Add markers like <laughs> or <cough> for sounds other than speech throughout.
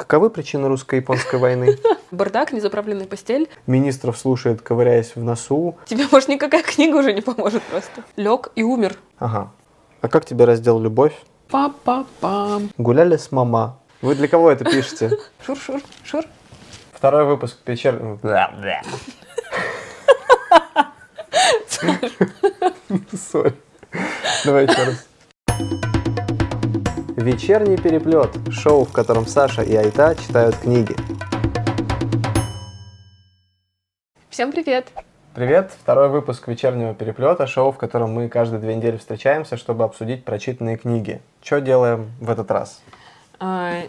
Каковы причины русско-японской войны? <laughs> Бардак, незаправленная постель. Министров слушает, ковыряясь в носу. Тебе, может, никакая <laughs> книга уже не поможет просто. Лег и умер. Ага. А как тебе раздел «Любовь»? Па-па-пам. Гуляли с мама. Вы для кого это пишете? <laughs> Шур-шур, шур. Второй выпуск печер... Сори. Давай еще раз. Вечерний переплет. Шоу, в котором Саша и Айта читают книги. Всем привет. Привет, второй выпуск вечернего переплета, шоу, в котором мы каждые две недели встречаемся, чтобы обсудить прочитанные книги. Что делаем в этот раз? А,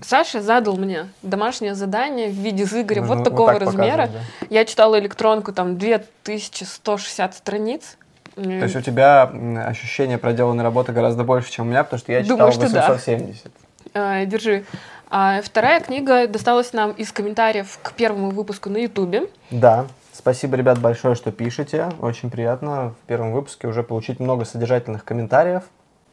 Саша задал мне домашнее задание в виде Зыгоря Ну, вот вот такого так размера. показывает, Я читала электронку, там 2160 страниц. То есть у тебя ощущение проделанной работы гораздо больше, чем у меня, потому что я читал Думаю, что да. 870. А, держи. А вторая книга досталась нам из комментариев к первому выпуску на Ютубе. Да, спасибо, ребят, большое, что пишете. Очень приятно в первом выпуске уже получить много содержательных комментариев.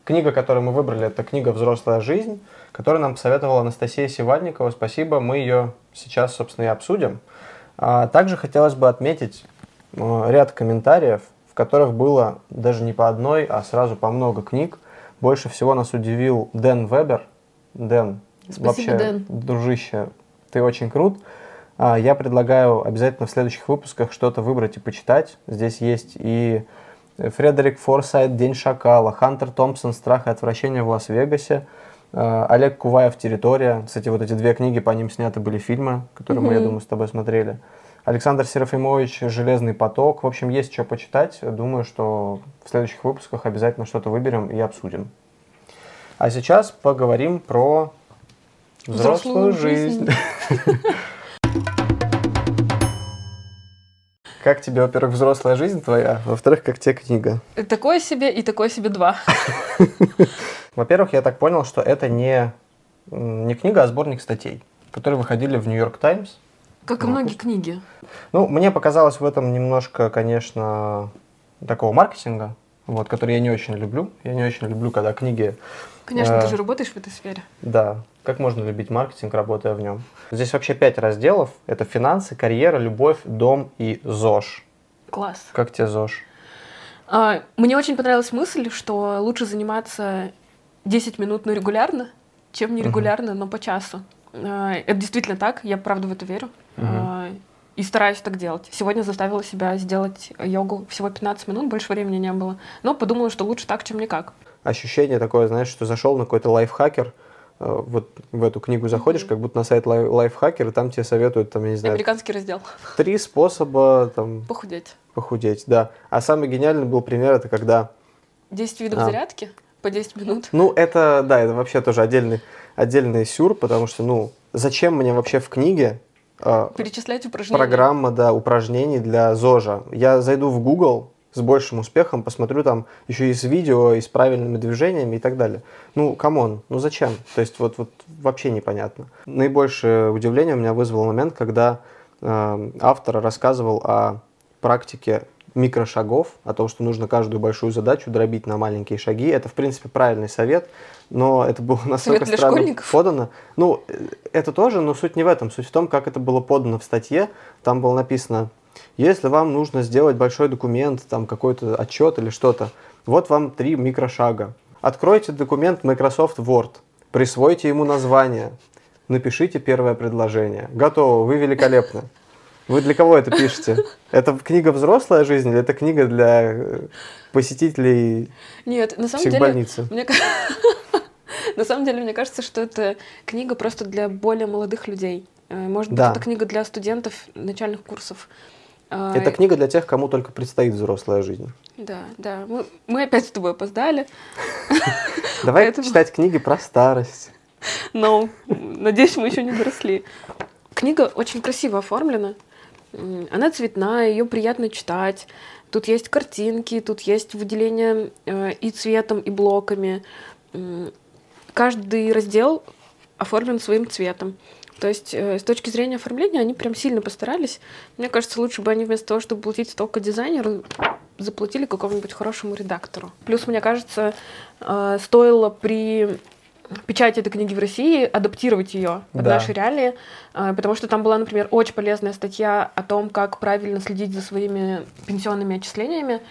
Книга, которую мы выбрали, это книга «Взрослая жизнь», которую нам посоветовала Анастасия Сивальникова. Спасибо, мы ее сейчас, собственно, и обсудим. А также хотелось бы отметить э, ряд комментариев, в которых было даже не по одной, а сразу по много книг. Больше всего нас удивил Дэн Вебер. Дэн, Спасибо, вообще, Дэн. дружище, ты очень крут. А, Я предлагаю обязательно в следующих выпусках что-то выбрать и почитать. Здесь есть и Фредерик Форсайт «День шакала», Хантер Томпсон «Страх и отвращение в Лас-Вегасе», а, Олег Куваев «Территория». Кстати, вот эти две книги, по ним сняты были фильмы, которые мы, я думаю, с тобой смотрели. Александр Серафимович «Железный поток». В общем, есть что почитать. Думаю, что в следующих выпусках обязательно что-то выберем и обсудим. А сейчас поговорим про взрослую, Взрослую жизнь. <laughs> Как тебе, во-первых, взрослая жизнь твоя, во-вторых, как тебе книга? Такое себе и такое себе два. <laughs> Во-первых, я так понял, что это не, не книга, а сборник статей, которые выходили в Нью-Йорк Таймс. Как и Ну, многие книги. Ну, мне показалось в этом немножко, конечно, такого маркетинга, вот, который я не очень люблю. Я не очень люблю, когда книги, Конечно, Э. ты же работаешь в этой сфере. да, как можно любить маркетинг, работая в нем. Здесь вообще пять разделов. Это финансы, карьера, любовь, дом и ЗОЖ. Класс. Как тебе ЗОЖ? А, Мне очень понравилась мысль, что лучше заниматься 10 минут, но регулярно, чем нерегулярно, но по часу. А, Это действительно так, я правда в это верю. Мгм. А, И стараюсь так делать. Сегодня заставила себя сделать йогу всего 15 минут, больше времени не было. Но подумала, что лучше так, чем никак. ощущение такое, знаешь, что зашел на какой-то лайфхакер, э, вот в эту книгу заходишь, как будто на сайт лай- лайфхакер, и там тебе советуют, там, я не знаю, Американский раздел. три способа там Похудеть. похудеть, да. А самый гениальный был пример, это когда, 10 видов А. зарядки по 10 минут. ну, это, да, это вообще тоже отдельный, отдельный сюр, потому что, ну, зачем мне вообще в книге Перечислять упражнения. программа, да, упражнений для ЗОЖа? Я зайду в Google с большим успехом, посмотрю там еще и с видео, и с правильными движениями и так далее. Ну, come on, ну зачем? То есть вот, вот вообще непонятно. Наибольшее удивление у меня вызвал момент, когда э, автор рассказывал о практике микрошагов, о том, что нужно каждую большую задачу дробить на маленькие шаги. Это, в принципе, правильный совет, но это было <laughs> настолько для странно школьников? подано. Ну, э, это тоже, но суть не в этом. Суть в том, как это было подано в статье. Там было написано, если вам нужно сделать большой документ, там какой-то отчет или что-то, вот вам три микрошага. Откройте документ Microsoft Word, присвойте ему название, напишите первое предложение. Готово, вы великолепны. <laughs> Вы для кого это пишете? Это книга «Взрослая жизнь» или это книга для э, посетителей Нет, на самом деле... психбольницы? Мне <laughs> На самом деле, мне кажется, что это книга просто для более молодых людей. Э, Может быть, Да. это книга для студентов начальных курсов. А, Это книга для тех, кому только предстоит взрослая жизнь. Да, да. Мы, мы опять с тобой опоздали, <laughs> Давай Поэтому- читать книги про старость. но надеюсь, мы еще не доросли. Книга очень красиво оформлена. Она цветная, ее приятно читать. Тут есть картинки, тут есть выделение э, и цветом, и блоками. Каждый раздел оформлен своим цветом. То есть э, с точки зрения оформления они прям сильно постарались. Мне кажется, лучше бы они вместо того, чтобы платить столько дизайнеру, заплатили какому-нибудь хорошему редактору. Плюс, мне кажется, э, стоило при печати этой книги в России, адаптировать ее под Да. наши реалии, а, потому что там была, например, очень полезная статья о том, как правильно следить за своими пенсионными отчислениями.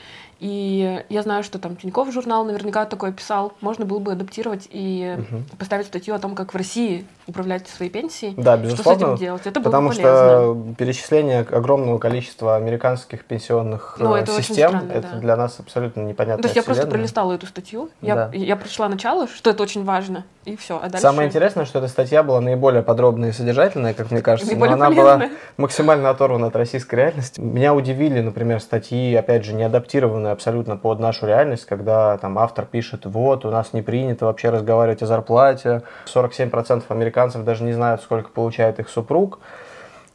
И я знаю, что там Тинькофф журнал наверняка такое писал. Можно было бы адаптировать и Мгм. поставить статью о том, как в России управлять своей пенсией. Да, Что с безусловно. этим делать? Это было Потому бы полезно. что перечисление огромного количества американских пенсионных Ну, э, это систем странно, это да. для нас абсолютно непонятно. То есть я просто пролистала эту статью, я, Да. я прочла начало, что это очень важно, и все. А дальше... Самое интересное, что эта статья была наиболее подробная и содержательная, как мне кажется, но Наиболее она была полезная. максимально оторвана от российской реальности. Меня удивили, например, статьи, опять же, не адаптированные абсолютно под нашу реальность, когда там автор пишет, вот, у нас не принято вообще разговаривать о зарплате, 47% американцев даже не знают, сколько получает их супруг.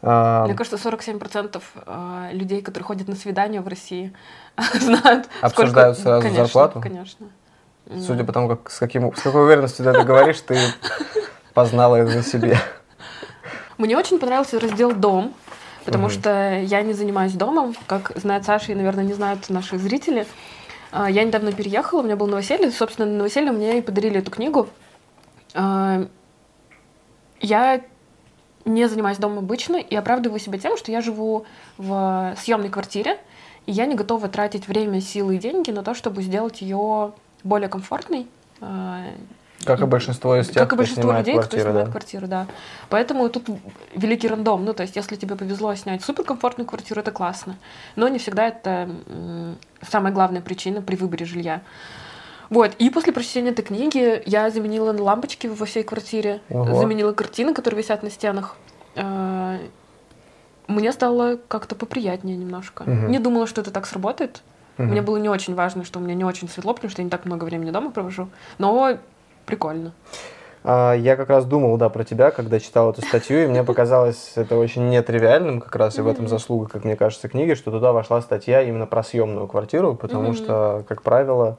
А, Мне кажется, 47% э, людей, которые ходят на свидания в России, <laughs> знают, Обсуждают сколько... сразу конечно, зарплату? Конечно. Судя по тому, как, с, каким, с какой уверенностью ты это говоришь, ты познала это на себе. Мне очень понравился раздел «Дом», потому Мгм. что я не занимаюсь домом, как знает Саша и, наверное, не знают наши зрители. А, Я недавно переехала, у меня было новоселье, собственно, на новоселье мне и подарили эту книгу. Я не занимаюсь домом обычно и оправдываю себя тем, что я живу в съемной квартире, и я не готова тратить время, силы и деньги на то, чтобы сделать ее более комфортной. А, Как и большинство из тех, как и кто большинство людей, кто квартиры, снимает да. квартиру, да. Поэтому тут великий рандом. Ну, то есть, если тебе повезло снять суперкомфортную квартиру, это классно. Но не всегда это самая главная причина при выборе жилья. Вот, и после прочтения этой книги я заменила лампочки во всей квартире, Ого. заменила картины, которые висят на стенах. А, Мне стало как-то поприятнее немножко. Мгм. Не думала, что это так сработает. Мгм. Мне было не очень важно, что у меня не очень светло, потому что я не так много времени дома провожу. Но прикольно. А, Я как раз думал, да, про тебя, когда читал эту статью, и мне <laughs> показалось это очень нетривиальным, как раз и в этом заслуга, как мне кажется, книги, что туда вошла статья именно про съемную квартиру, потому что, как правило,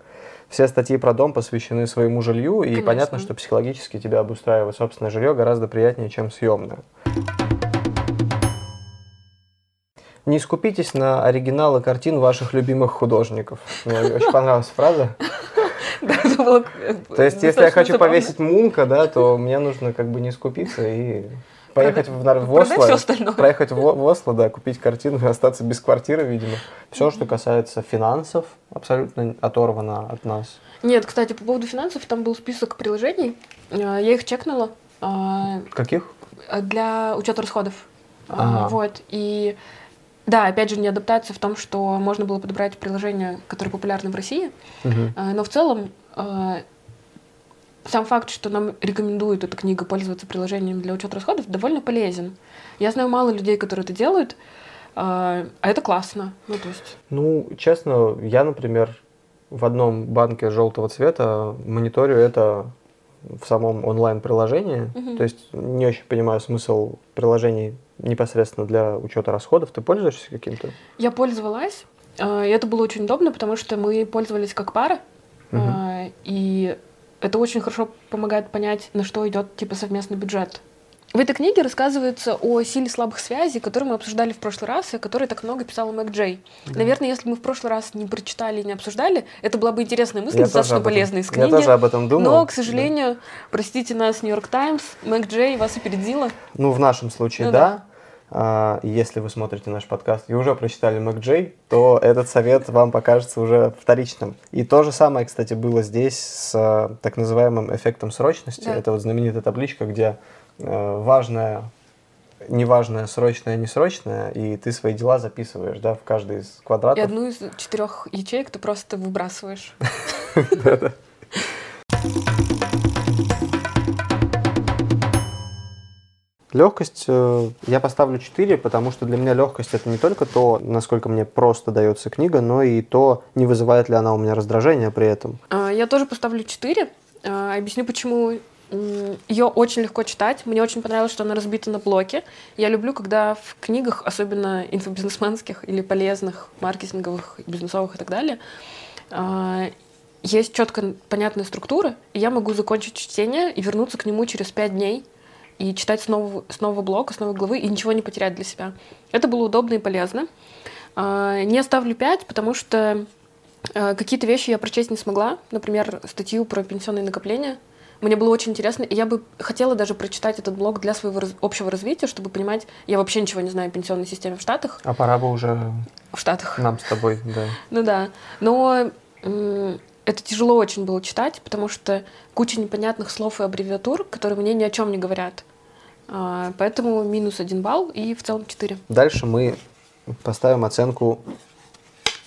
все статьи про дом посвящены своему жилью, и Конечно. понятно, что психологически тебя обустраивать собственное жилье гораздо приятнее, чем съемное. Не скупитесь на оригиналы картин ваших любимых художников. Мне очень <laughs> понравилась фраза. Да, это было, э, То есть, если я хочу забавно. повесить Мунка, да, то мне нужно как бы не скупиться и поехать в, нар- в Осло, всё остальное. проехать в, в Осло, да, купить картину и остаться без квартиры, видимо. Все, что касается финансов, абсолютно оторвано от нас. Нет, кстати, по поводу финансов, там был список приложений. Э, Я их чекнула а, Каких? для учета расходов. А, Ага. Вот. И да, опять же, не адаптация в том, что можно было подобрать приложения, которые популярны в России. А, Но в целом э, сам факт, что нам рекомендуют эта книга пользоваться приложением для учета расходов, довольно полезен. Я знаю мало людей, которые это делают, а а это классно. Ну, то есть, Ну, честно, я, например, в одном банке желтого цвета мониторю это в самом онлайн-приложении. Мгм. То есть не очень понимаю смысл приложений непосредственно для учета расходов. Ты пользуешься каким-то? я пользовалась, а, и это было очень удобно, потому что мы пользовались как пара, а, и это очень хорошо помогает понять, на что идет типа совместный бюджет. В этой книге рассказывается о силе слабых связей, которую мы обсуждали в прошлый раз, и о которой так много писала Мэг Джей. Наверное, если бы мы в прошлый раз не прочитали и не обсуждали, это была бы интересная мысль, Я достаточно полезная из Я книги. тоже об этом думал. Но, к сожалению, простите нас, Нью-Йорк Таймс, Мэг Джей вас опередила. Ну, в нашем случае, Ну да. А, если вы смотрите наш подкаст и уже прочитали Мэг Джей, то этот совет вам покажется уже вторичным. И то же самое, кстати, было здесь с а, так называемым эффектом срочности. Да. Это вот знаменитая табличка, где э, важное, неважное, срочное, несрочное, и ты свои дела записываешь, да, в каждый из И квадратов. одну из четырех ячеек ты просто выбрасываешь. <laughs> Легкость э, я поставлю 4, потому что для меня легкость это не только то, насколько мне просто дается книга, но и то, не вызывает ли она у меня раздражения при этом. А, Я тоже поставлю 4. Объясню, почему ее очень легко читать. Мне очень понравилось, что она разбита на блоки. Я люблю, когда в книгах, особенно инфобизнесменских или полезных, маркетинговых, бизнесовых и так далее, а, есть четко понятная структура, и я могу закончить чтение и вернуться к нему через 5 дней и читать снова, снова блок, снова главы, и ничего не потерять для себя. Это было удобно и полезно. А, Не ставлю 5, потому что э, какие-то вещи я прочесть не смогла. Например, статью про пенсионные накопления. Мне было очень интересно, и я бы хотела даже прочитать этот блог для своего раз- общего развития, чтобы понимать, я вообще ничего не знаю о пенсионной системе в Штатах. А пора бы уже В Штатах. нам с тобой, да. Ну да. Но это тяжело очень было читать, потому что куча непонятных слов и аббревиатур, которые мне ни о чем не говорят. А, поэтому минус один балл и в целом 4. Дальше мы поставим оценку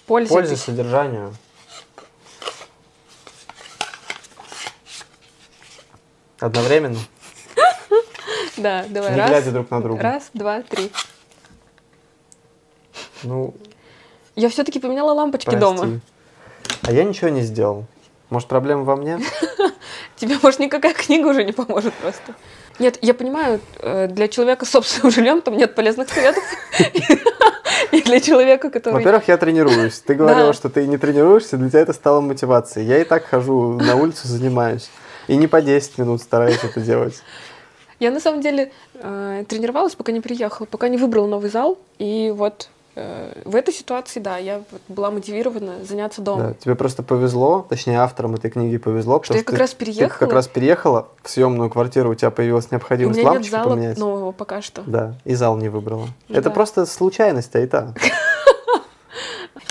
Польза. пользы содержанию. Одновременно, <laughs> Да, давай. не раз, глядя друг на друга. раз, два, три. Ну, Я все-таки поменяла лампочки прости. дома. А я ничего не сделал. Может, проблема во мне? <laughs> Тебе, может, никакая книга уже не поможет просто. Нет, я понимаю, э, для человека с собственным жильем там нет полезных советов. <laughs> И для человека, который... Во-первых, я тренируюсь. Ты говорила, что ты не тренируешься, для тебя это стало мотивацией. Я и так хожу на улицу, занимаюсь. И не по 10 минут стараюсь это делать. Я на самом деле э, тренировалась, пока не приехала, пока не выбрала новый зал. И вот в этой ситуации, да, я была мотивирована заняться дома. Да, тебе просто повезло, точнее, авторам этой книги повезло, Что я потому как ты- раз ты как переехала, раз переехала в съемную квартиру, у тебя появилась и у необходимость нет лампочку зала поменять. нового пока что. Да, и зал не выбрала. Это Да. просто случайность, а и та. <laughs>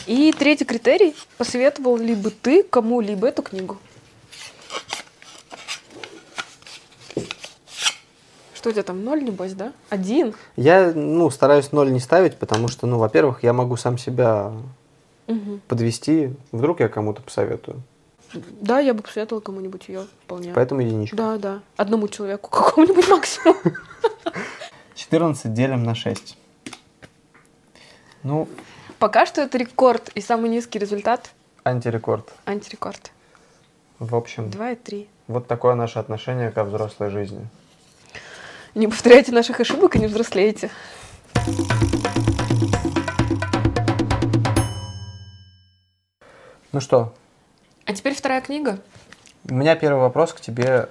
И третий критерий. Посоветовал ли бы ты кому-либо эту книгу? Что у тебя там, ноль, небось, да? Один? Я, ну, стараюсь ноль не ставить, потому что, ну, во-первых, я могу сам себя Мгм. подвести. Вдруг я кому-то посоветую. Да, я бы посоветовала кому-нибудь ее вполне. Поэтому единичку. Да, да. Одному человеку, <laughs> какому-нибудь максимум. 14 делим на 6. Ну, Пока что это рекорд и самый низкий результат антирекорд. антирекорд. В общем, 2 и 3. вот такое наше отношение ко взрослой жизни. Не повторяйте наших ошибок и не взрослеете. Ну что, А теперь вторая книга. у меня первый вопрос к тебе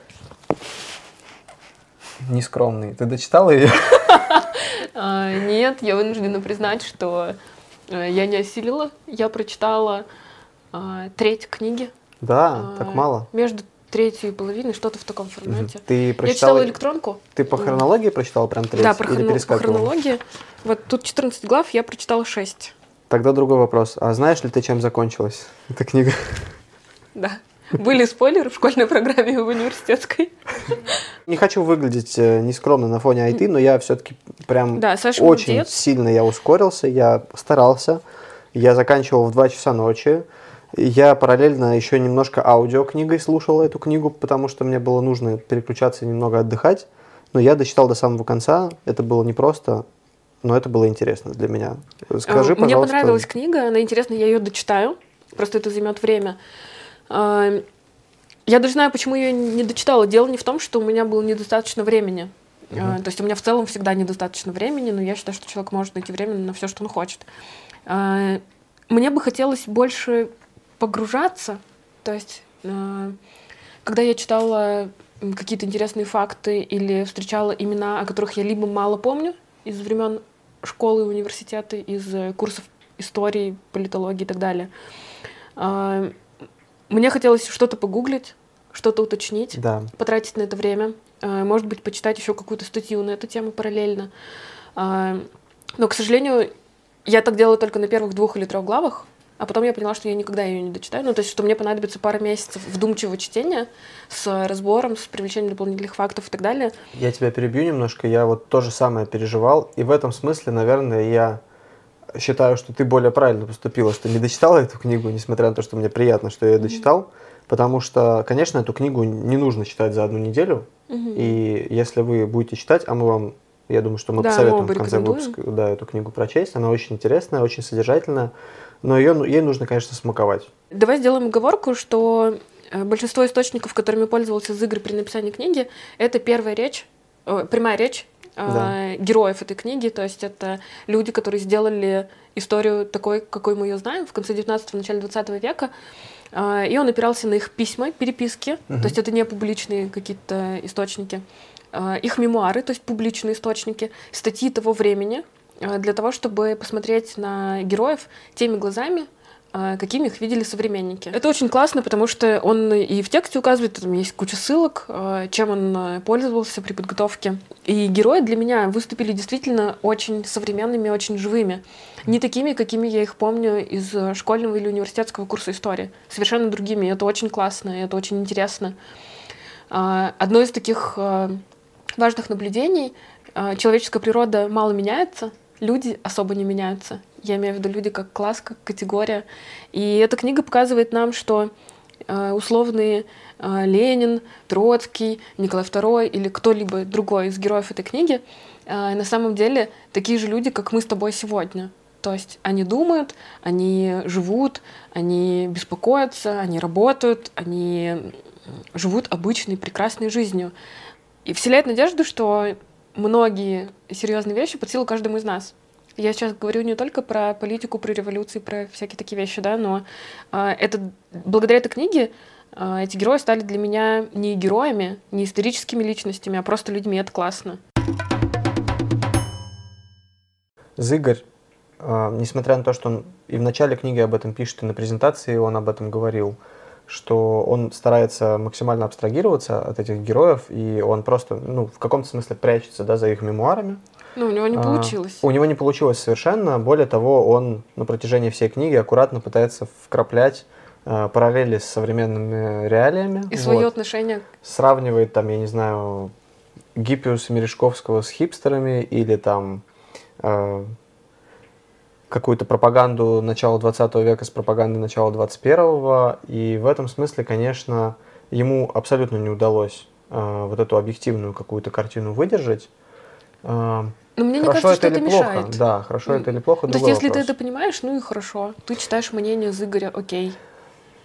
нескромный. Ты дочитала ее? <laughs> А, нет, я вынуждена признать, что э, я не осилила. Я прочитала а, треть книги. Да, А, так мало. Между третью и половиной, что-то в таком формате. Ты Я прочитала... читала электронку. Ты по хронологии прочитала прям треть? Да, по, или хроно- по хронологии. Вот тут 14 глав, я прочитала 6. Тогда другой вопрос. А знаешь ли ты, чем закончилась эта книга? <laughs> Да. Были спойлеры в школьной программе и в университетской. Не хочу выглядеть э, нескромно на фоне IT, но я все-таки прям Да, Саша очень молодец. сильно я ускорился, я старался. Я заканчивал в 2 часа ночи. Я параллельно еще немножко аудиокнигой слушал эту книгу, потому что мне было нужно переключаться и немного отдыхать. Но я дочитал до самого конца. Это было непросто, но это было интересно для меня. Скажи, Мне пожалуйста. понравилась книга, она интересная, я ее дочитаю. Просто это займет время. А, Я даже знаю, почему я не дочитала. Дело не в том, что у меня было недостаточно времени. А, То есть у меня в целом всегда недостаточно времени, но я считаю, что человек может найти время на все, что он хочет. А, Мне бы хотелось больше погружаться. То есть, а, когда я читала какие-то интересные факты или встречала имена, о которых я либо мало помню из времен школы, университета, из э, курсов истории, политологии и так далее. А, Мне хотелось что-то погуглить, что-то уточнить, Да. потратить на это время, а, может быть, почитать еще какую-то статью на эту тему параллельно. А, Но, к сожалению, я так делала только на первых двух или трех главах, а потом я поняла, что я никогда ее не дочитаю. Ну, то есть, что мне понадобится пара месяцев вдумчивого чтения с разбором, с привлечением дополнительных фактов и так далее. Я тебя перебью немножко. Я вот то же самое переживал. И в этом смысле, наверное, я считаю, что ты более правильно поступила, что не дочитала эту книгу, несмотря на то, что мне приятно, что я ее дочитал. Потому что, конечно, эту книгу не нужно читать за одну неделю. Мгм. И если вы будете читать, а мы вам, я думаю, что мы Да, посоветуем в конце выпуска да, эту книгу прочесть. Она очень интересная, очень содержательная. Но ее, ей нужно, конечно, смаковать. Давай сделаем оговорку, что э, большинство источников, которыми пользовался Зыгорь при написании книги, это первая речь, э, прямая речь э, Да. героев этой книги, то есть это люди, которые сделали историю такой, какой мы ее знаем, в конце 19-го, начале 20 века, и он опирался на их письма, переписки, Мгм. то есть это не публичные какие-то источники, их мемуары, то есть публичные источники, статьи того времени, для того, чтобы посмотреть на героев теми глазами, а, какими их видели современники. Это очень классно, потому что он и в тексте указывает, там есть куча ссылок, а, чем он пользовался при подготовке. И герои для меня выступили действительно очень современными, очень живыми. Не такими, какими я их помню из школьного или университетского курса истории. Совершенно другими. Это очень классно, это очень интересно. Одно из таких важных наблюдений — человеческая природа мало меняется, люди особо не меняются. Я имею в виду люди как класс, как категория. И эта книга показывает нам, что э, условные э, Ленин, Троцкий, Николай II или кто-либо другой из героев этой книги э, на самом деле такие же люди, как мы с тобой сегодня. То есть они думают, они живут, они беспокоятся, они работают, они живут обычной прекрасной жизнью. И вселяет надежду, что многие серьезные вещи под силу каждому из нас. Я сейчас говорю не только про политику, про революции, про всякие такие вещи, да, но а, это благодаря этой книге а, эти герои стали для меня не героями, не историческими личностями, а просто людьми. Это классно. Зыгорь, э, несмотря на то, что он и в начале книги об этом пишет, и на презентации он об этом говорил, что он старается максимально абстрагироваться от этих героев, и он просто, ну, в каком-то смысле прячется, да, за их мемуарами. Ну, у него не а, получилось. А, у него не получилось совершенно. Более того, он на протяжении всей книги аккуратно пытается вкраплять а, параллели с современными реалиями. И вот. свое отношение. Сравнивает там, я не знаю, Гиппиуса Мережковского с хипстерами или там а, какую-то пропаганду начала 20 века с пропагандой начала 21-го. И в этом смысле, конечно, ему абсолютно не удалось э, вот эту объективную какую-то картину выдержать. Э, но мне хорошо не кажется, это что это плохо. мешает. Да, хорошо это или плохо, То есть, если вопрос. ты это понимаешь, ну и хорошо. Ты читаешь мнение Зыгоря, окей.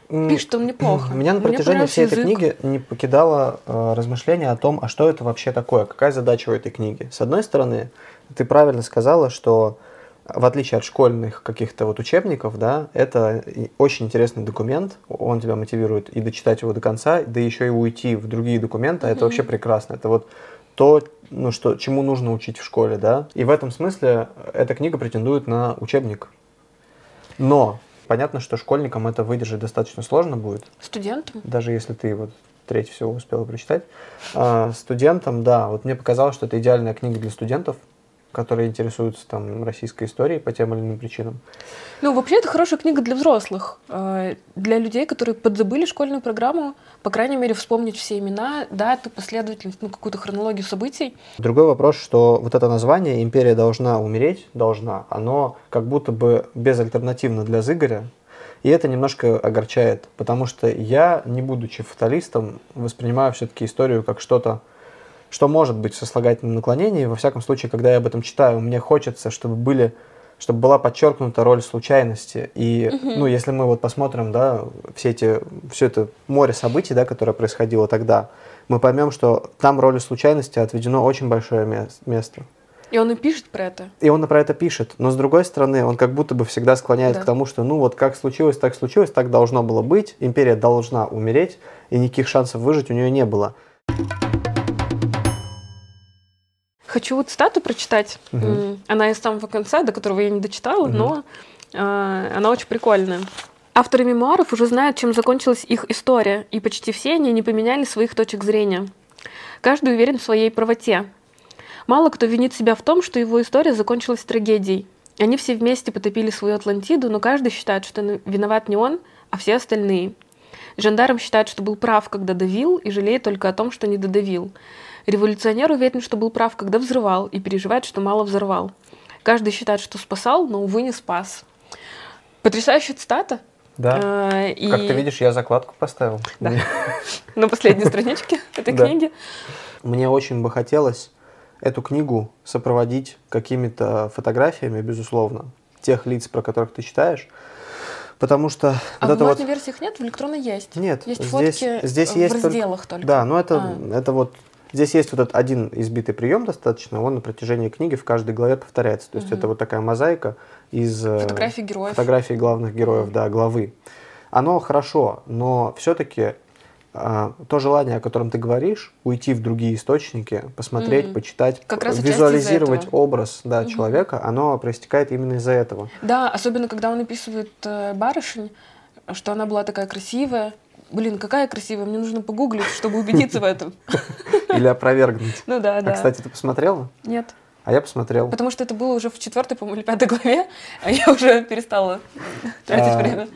Пишет он неплохо. <clears throat> Меня на протяжении всей язык. этой книги не покидало э, размышление о том, а что это вообще такое, какая задача у этой книги. С одной стороны, ты правильно сказала, что в отличие от школьных каких-то вот учебников, да, это очень интересный документ, он тебя мотивирует и дочитать его до конца, да еще и уйти в другие документы, mm-hmm. это вообще прекрасно. Это вот то, ну, что, чему нужно учить в школе, да. И в этом смысле эта книга претендует на учебник. Но понятно, что школьникам это выдержать достаточно сложно будет. Студентам? Даже если ты вот треть всего успела прочитать. А, студентам, да, вот мне показалось, что это идеальная книга для студентов, которые интересуются там российской историей по тем или иным причинам. Ну, вообще, это хорошая книга для взрослых, э, для людей, которые подзабыли школьную программу, по крайней мере, вспомнить все имена, даты, последовательность, ну, какую-то хронологию событий. Другой вопрос, что вот это название «Империя должна умереть», должна, оно как будто бы безальтернативно для Зыгоря, и это немножко огорчает, потому что я, не будучи фаталистом, воспринимаю все-таки историю как что-то что может быть сослагательным наклонением. Во всяком случае, когда я об этом читаю, мне хочется, чтобы были чтобы была подчеркнута роль случайности. И, угу. ну, если мы вот посмотрим, да, все эти, все это море событий, да, которое происходило тогда, мы поймем, что там роли случайности отведено очень большое место. И он и пишет про это. И он про это пишет. Но с другой стороны, он как будто бы всегда склоняет да. к тому, что ну вот как случилось, так случилось, так должно было быть. Империя должна умереть, и никаких шансов выжить у нее не было. Хочу цитату прочитать. Угу. Она из самого конца, до которого я не дочитала, угу. но э, она очень прикольная. Авторы мемуаров уже знают, чем закончилась их история, и почти все они не поменяли своих точек зрения. Каждый уверен в своей правоте. Мало кто винит себя в том, что его история закончилась трагедией. Они все вместе потопили свою Атлантиду, но каждый считает, что виноват не он, а все остальные. Жандарм считает, что был прав, когда давил, и жалеет только о том, что не додавил. Революционер уверен, что был прав, когда взрывал, и переживает, что мало взорвал. Каждый считает, что спасал, но, увы, не спас. Потрясающая цитата. Да. А, и... Как ты видишь, я закладку поставил. Да. <laughs> На последней страничке этой книги. Мне очень бы хотелось эту книгу сопроводить какими-то фотографиями, безусловно, тех лиц, про которых ты читаешь. Потому что... А вот в бумажных вот... версиях нет, в электронной есть. Нет. Есть здесь, фотки здесь в есть разделах только. только. Да, но это, а. это вот Здесь есть вот этот один избитый прием достаточно, он на протяжении книги в каждой главе повторяется. То есть угу. это вот такая мозаика из э, фотографий героев. Фотографий главных героев, да, главы. Оно хорошо, но все-таки а, то желание, о котором ты говоришь, уйти в другие источники, посмотреть, Мгм. почитать, Как раз визуализировать образ да, Мгм. человека, оно проистекает именно из-за этого. Да, особенно когда он описывает э, барышень, что она была такая красивая. Блин, какая красивая, мне нужно погуглить, чтобы убедиться в этом. Или опровергнуть. Ну да, А, да. кстати, ты посмотрела? Нет. А я посмотрел. Потому что это было уже в четвертой, по-моему, или пятой главе, а я уже перестала тратить А, время.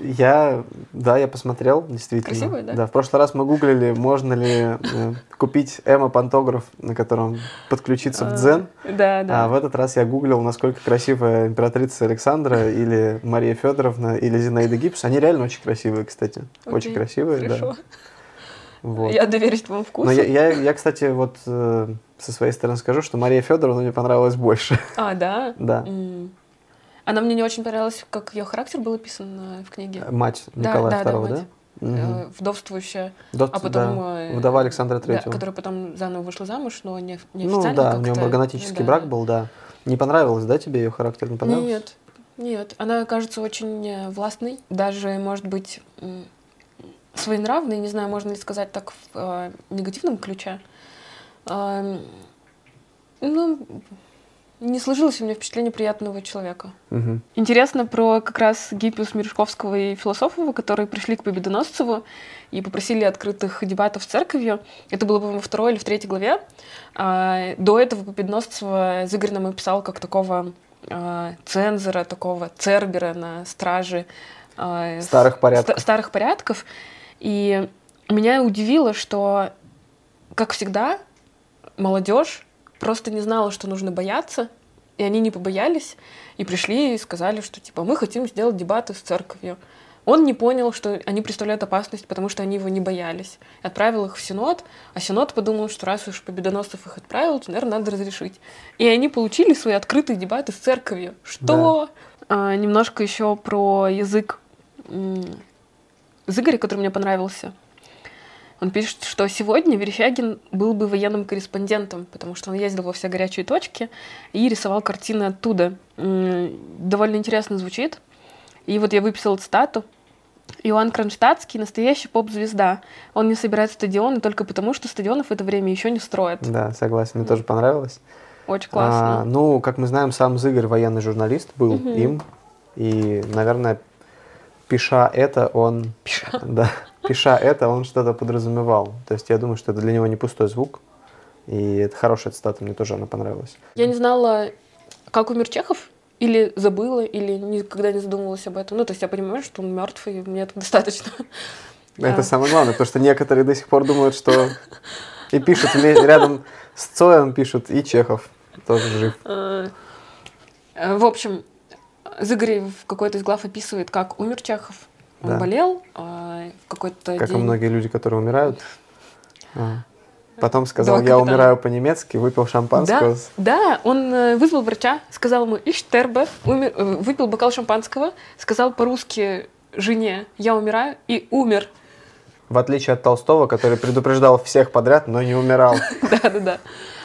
Я, да, я посмотрел, действительно. Красивый, да? Да, в прошлый раз мы гуглили, можно ли э, купить эмо-пантограф, на котором подключиться в А, дзен. Да, да. А в этот раз я гуглил, насколько красивая императрица Александра или Мария Федоровна или Зинаида Гипс. Они реально очень красивые, кстати. Очень красивые, да. Вот. Я доверюсь твоему вкусу. Но я, я, я, кстати, вот э, со своей стороны скажу, что Мария Федоровна мне понравилась больше. А, да? <laughs> Да. М. Она мне не очень понравилась, как ее характер был описан э, в книге. Мать Да, Николая да, да, II, да? мать. Мгм. Э, Вдовствующая, Дот- а потом... да, э, Вдова Александра да, Третьего. которая потом заново вышла замуж, но не, Ну официально да, у нее Ну да. брак был, да. Не понравилось, да, тебе ее характер? Не понравился? Нет, нет. Она кажется очень э, властной, даже, может быть, своенравной, не знаю, можно ли сказать так в э, негативном ключе. Ну, не сложилось у меня впечатление приятного человека. Мгм. Интересно про как раз Гиппиус Мережковского и Философова, которые пришли к Победоносцеву и попросили открытых дебатов с церковью. Это было, по-моему, во второй или в третьей главе. А, До этого Победоносцева Зыгорь нам описал как такого а, цензора, такого цербера на страже а, Старых порядков. ста- старых порядков. И меня удивило, что, как всегда, молодежь просто не знала, что нужно бояться, и они не побоялись, и пришли и сказали, что типа мы хотим сделать дебаты с церковью. Он не понял, что они представляют опасность, потому что они его не боялись. Отправил их в Синод, а Синод подумал, что раз уж Победоносцев их отправил, то, наверное, надо разрешить. И они получили свои открытые дебаты с церковью. Что? А, немножко еще про язык м, Зыгоря, который мне понравился. Он пишет, что сегодня Верещагин был бы военным корреспондентом, потому что он ездил во все горячие точки и рисовал картины оттуда. Довольно интересно звучит. И вот я выписала цитату. Иоанн Кронштадтский – настоящий поп-звезда. Он не собирает стадионы только потому, что стадионов в это время еще не строят. Да, согласен, мне тоже понравилось. Очень классно. А, ну, как мы знаем, сам Зыгорь военный журналист был Мгм. им. И, наверное, пиша это, он... Пиша. <laughs> Да, пиша это, он что-то подразумевал. То есть я думаю, что это для него не пустой звук. И это хорошая цитата, мне тоже она понравилась. Я не знала, как умер Чехов, или забыла, или никогда не задумывалась об этом. Ну, то есть я понимаю, что он мертв, и мне этого достаточно. Это Да. самое главное, потому что некоторые до сих пор думают, что... И пишут рядом с Цоем, пишут и Чехов тоже жив. Э, э, В общем, Зыгорь в какой-то из глав описывает, как умер Чехов. Он Да. болел а, в какой-то Как и день. многие люди, которые умирают. А. Потом сказал, Два я капитана. умираю по-немецки, выпил шампанского. Да, да, он э, вызвал врача, сказал ему «Иштербе», умер, э, выпил бокал шампанского, сказал по-русски жене «Я умираю» и умер. В отличие от Толстого, который предупреждал всех подряд, но не умирал. <laughs> Да-да-да.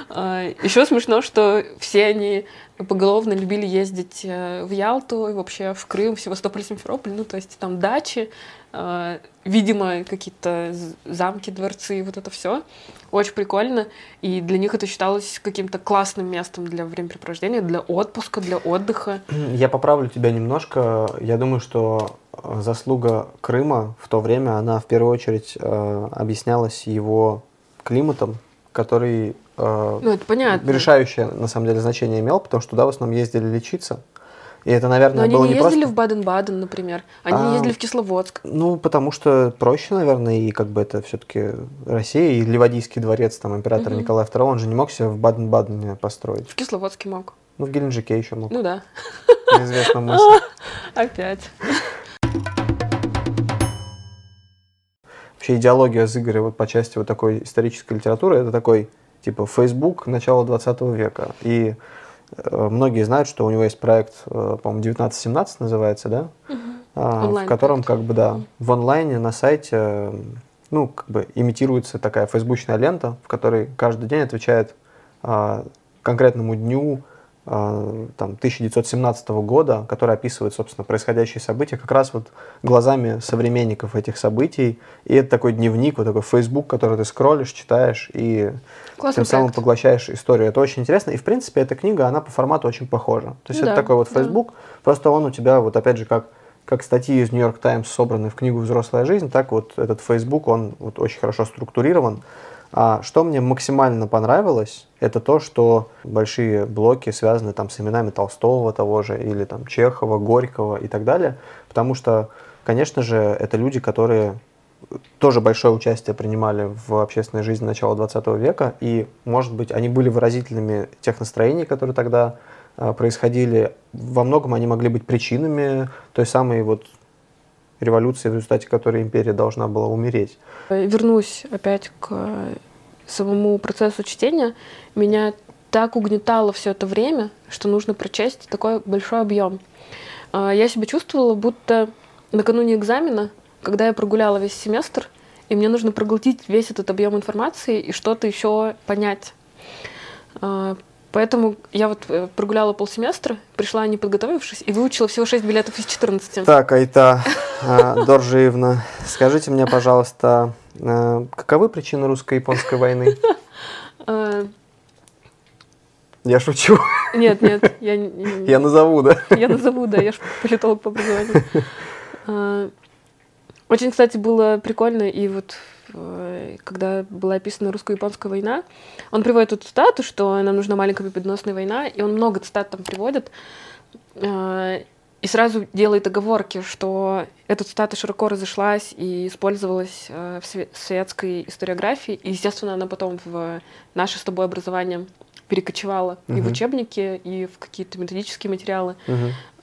Еще смешно, что все они поголовно любили ездить э, в Ялту, и вообще в Крым, в Севастополь, Симферополь, ну, то есть там дачи, э, видимо, какие-то замки, дворцы, вот это все. Очень прикольно, и для них это считалось каким-то классным местом для времяпрепровождения, для отпуска, для отдыха. Я поправлю тебя немножко. Я думаю, что э, заслуга Крыма в то время, она в первую очередь э, объяснялась его климатом, который Ну, это понятно. решающее, на самом деле, значение имел, потому что туда в основном ездили лечиться. И это, наверное, Но они было не не ездили просто... в Баден-Баден, например. Они А, ездили в Кисловодск. Ну, потому что проще, наверное, и как бы это все-таки Россия, и Ливадийский дворец, там, император Мгм. Николай II, он же не мог себе в Баден-Бадене построить. В Кисловодске мог. Ну, в Геленджике еще мог, Ну да. неизвестно мысль. <laughs> Опять. Вообще идеология Зыгоря вот по части вот такой исторической литературы, это такой, типа, Facebook начала 20 века. И э, многие знают, что у него есть проект, э, по-моему, 1917 называется, да? А, в котором, как бы, да, в онлайне на сайте, э, ну, как бы имитируется такая фейсбучная лента, в которой каждый день отвечает а, конкретному дню, там, 1917 года, который описывает, собственно, происходящие события, как раз вот глазами современников этих событий. И это такой дневник, вот такой Facebook, который ты скроллишь, читаешь и Классный тем самым проект. поглощаешь историю. Это очень интересно. И, в принципе, эта книга, она по формату очень похожа. То есть Ну это да, такой вот да. Facebook, просто он у тебя, вот опять же, как как статьи из Нью-Йорк Таймс собраны в книгу «Взрослая жизнь», так вот этот Facebook, он вот очень хорошо структурирован. А что мне максимально понравилось, это то, что большие блоки связаны там с именами Толстого того же, или там Чехова, Горького и так далее, потому что, конечно же, это люди, которые тоже большое участие принимали в общественной жизни начала 20 века, и, может быть, они были выразителями тех настроений, которые тогда а, происходили. Во многом они могли быть причинами той самой вот революции, в результате которой империя должна была умереть. Вернусь опять к э, самому процессу чтения. Меня так угнетало все это время, что нужно прочесть такой большой объем. А, Я себя чувствовала, будто накануне экзамена, когда я прогуляла весь семестр, и мне нужно проглотить весь этот объем информации и что-то еще понять. Поэтому я вот э, прогуляла полсеместра, пришла не подготовившись и выучила всего 6 билетов из 14. Так, Айта а, Доржиевна, скажите мне, пожалуйста, а, каковы причины русско-японской войны? А, Я шучу, Нет, нет, я, я назову, да? Я назову, да, я же политолог по образованию. А, Очень, кстати, было прикольно, и вот э, когда была описана русско-японская война, он приводит эту цитату, что нам нужна маленькая победоносная война, и он много цитат там приводит, а, и сразу делает оговорки, что эта цитата широко разошлась и использовалась э, в советской историографии, и, естественно, она потом в наше с тобой образование перекочевала и в учебники, и в какие-то методические материалы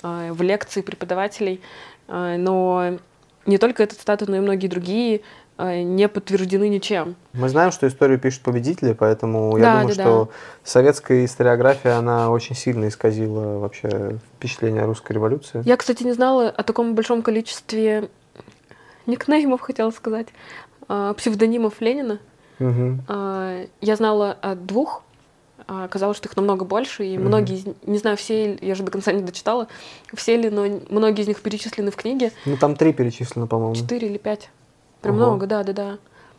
а, в лекции преподавателей, но не только эта цитата, но и многие другие не подтверждены ничем. Мы знаем, что историю пишут победители, поэтому я Да, думаю, да, что советская историография, она очень сильно исказила вообще впечатление о русской революции. Я, кстати, не знала о таком большом количестве никнеймов, хотела сказать, а, псевдонимов Ленина. А, Я знала о двух, а оказалось, что их намного больше, и Мгм. многие, из- не знаю, все, я же до конца не дочитала, все ли, но многие из них перечислены в книге, Ну, там три перечислено, по-моему. четыре или пять. Прям Ого. много, да-да-да.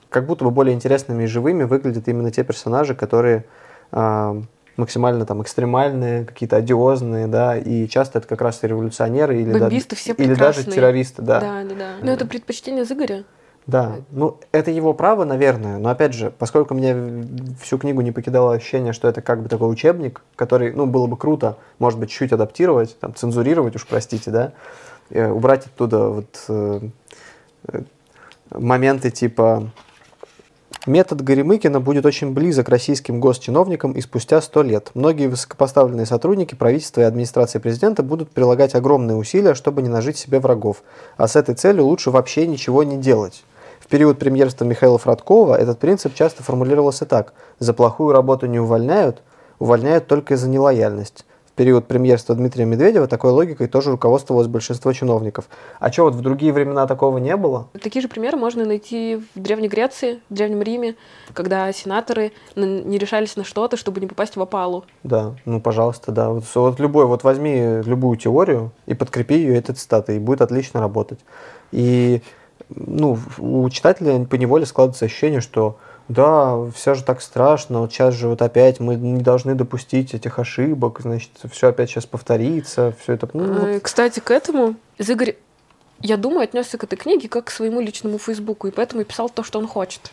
Как будто бы более интересными и живыми выглядят именно те персонажи, которые а, максимально там экстремальные, какие-то одиозные, да, и часто это как раз и революционеры или, да- все или даже террористы, да. Да, да, да. Но это предпочтение Зыгоря. Да, ну это его право, наверное, но опять же, поскольку в- всю книгу не покидало ощущение, что это как бы такой учебник, который, ну, было бы круто, может быть, чуть-чуть адаптировать, там, цензурировать, уж простите, да, э, убрать оттуда вот э, э, моменты типа Метод Горемыкина будет очень близок российским госчиновникам и спустя сто лет. Многие высокопоставленные сотрудники правительства и администрации президента будут прилагать огромные усилия, чтобы не нажить себе врагов. А с этой целью лучше вообще ничего не делать. В период премьерства Михаила Фродкова этот принцип часто формулировался так. За плохую работу не увольняют, увольняют только за нелояльность. Период премьерства Дмитрия Медведева такой логикой тоже руководствовалось большинство чиновников. А что, вот в другие времена такого не было? Такие же примеры можно найти в Древней Греции, в ДревнемРиме, когда сенаторы на- не решались на что-то, чтобы не попасть в опалу. Да, ну пожалуйста, да. Вот, вот любой, вот возьми любую теорию и подкрепи ее этой цитатой, и будет отлично работать. И ну, у читателя по неволе складывается ощущение, что да, все же так страшно, вот сейчас же вот опять мы не должны допустить этих ошибок, значит, все опять сейчас повторится, все это... Ну, вот Э, Кстати, к этому Зыгорь, я думаю, отнесся к этой книге как к своему личному Фейсбуку, и поэтому и писал то, что он хочет,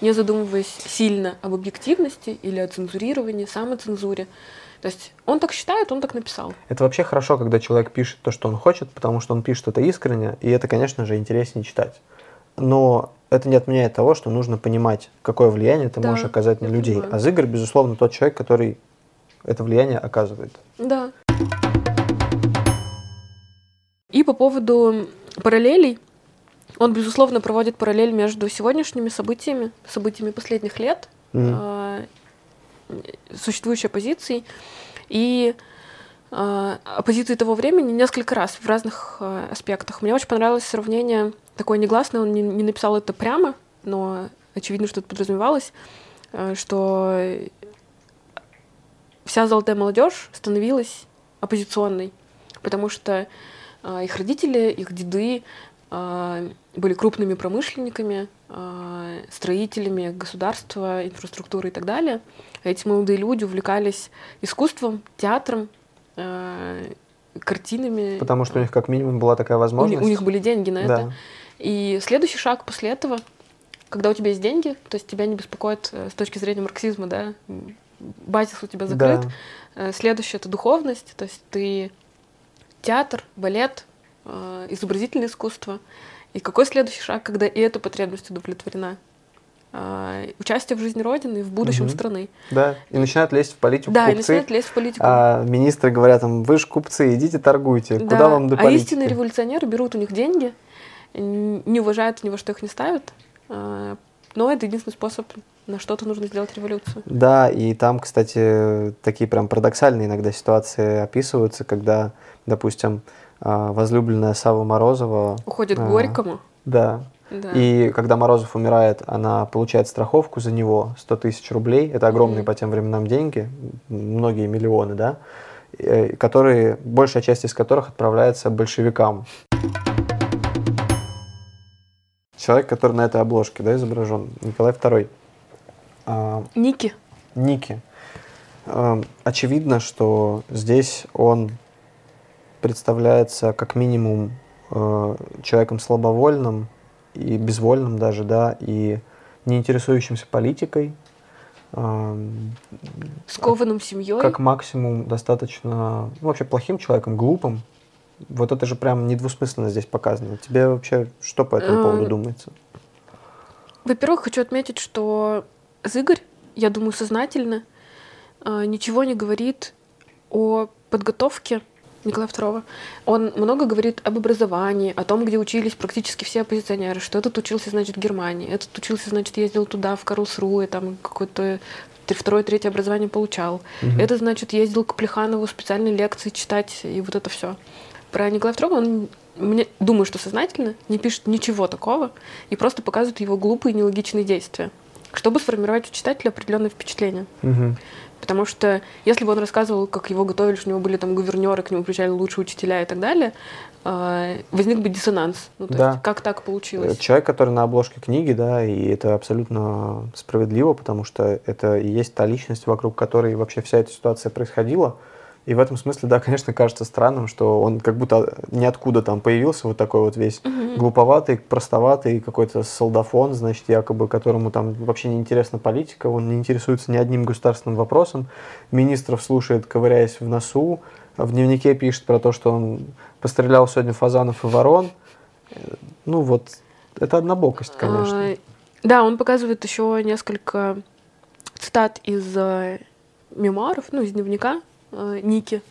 не задумываясь сильно об объективности или о цензурировании, самоцензуре. То есть он так считает, он так написал. Это вообще хорошо, когда человек пишет то, что он хочет, потому что он пишет это искренне, и это, конечно же, интереснее читать. Но это не отменяет того, что нужно понимать, какое влияние ты Да, можешь оказать на людей. понимаю. А Зыгорь, безусловно, тот человек, который это влияние оказывает. Да. И по поводу параллелей, он, безусловно, проводит параллель между сегодняшними событиями, событиями последних лет, Мгм. а, существующей оппозицией и оппозиции того времени несколько раз в разных а, аспектах. Мне очень понравилось сравнение такое негласное, он не, не написал это прямо, но очевидно, что это подразумевалось, а, что вся золотая молодежь становилась оппозиционной, потому что э, их родители, их деды э, были крупными промышленниками, э, строителями государства, инфраструктуры и так далее. Эти молодые люди увлекались искусством, театром, э, картинами. Потому что у них как минимум была такая возможность. У, у них были деньги на да. это. И следующий шаг после этого, когда у тебя есть деньги, то есть тебя не беспокоит э, с точки зрения марксизма, да, базис у тебя закрыт. Да. Э, следующее это духовность, то есть ты театр, балет, э, изобразительное искусство. И какой следующий шаг, когда и эта потребность удовлетворена? Участие в жизни Родины и в будущем угу. страны. Да, и начинают лезть в политику Да, купцы, и начинают лезть в политику. А министры говорят, там, вы же купцы, идите торгуйте, да. куда вам до политики? А истинные революционеры берут у них деньги, не уважают ни во что их не ставят, а, но это единственный способ на что-то нужно сделать революцию. Да, и там, кстати, такие прям парадоксальные иногда ситуации описываются, когда, допустим, а, возлюбленная Сава Морозова... Уходит к а, Горькому. Да. Да. И когда Морозов умирает, она получает страховку за него 100 тысяч рублей. Это огромные mm-hmm. по тем временам деньги, многие миллионы, да, э, которые, большая часть из которых отправляется большевикам человек, который на этой обложке да, изображен, Николай II. А, Ники. Ники. А, очевидно, что здесь он представляется как минимум а, человеком слабовольным и безвольным даже, да, и не интересующимся политикой. Скованным семьей. Как максимум достаточно, ну, вообще плохим человеком, глупым, вот это же прям недвусмысленно здесь показано. Тебе вообще что по этому поводу э, думается? Во-первых, хочу отметить, что Зыгорь, я думаю, сознательно э, ничего не говорит о подготовке Николая II. Он много говорит об образовании, о том, где учились практически все оппозиционеры, что этот учился, значит, в Германии, этот учился, значит, ездил туда, в Карлсруэ, там какое-то второе, третье образование получал. Угу. Этот, значит, ездил к Плеханову специальные лекции читать, и вот это все. Про Николая II он, мне, думаю, что сознательно не пишет ничего такого и просто показывает его глупые нелогичные действия, чтобы сформировать у читателя определенное впечатление. Угу. Потому что если бы он рассказывал, как его готовили, что у него были там гувернеры, к нему приезжали лучшие учителя и так далее, э, возник бы диссонанс. Ну, то да. есть, как так получилось? Э, человек, который на обложке книги, да, и это абсолютно справедливо, потому что это и есть та личность, вокруг которой вообще вся эта ситуация происходила. И в этом смысле, да, конечно, кажется странным, что он как будто ниоткуда там появился, вот такой вот весь угу. глуповатый, простоватый, какой-то солдафон, значит, якобы, которому там вообще не интересна политика, он не интересуется ни одним государственным вопросом, министров слушает, ковыряясь в носу, в дневнике пишет про то, что он пострелял сегодня фазанов и ворон. Ну вот, это однобокость, конечно. А, да, он показывает еще несколько цитат из э, мемуаров, ну, из дневника э, Ники,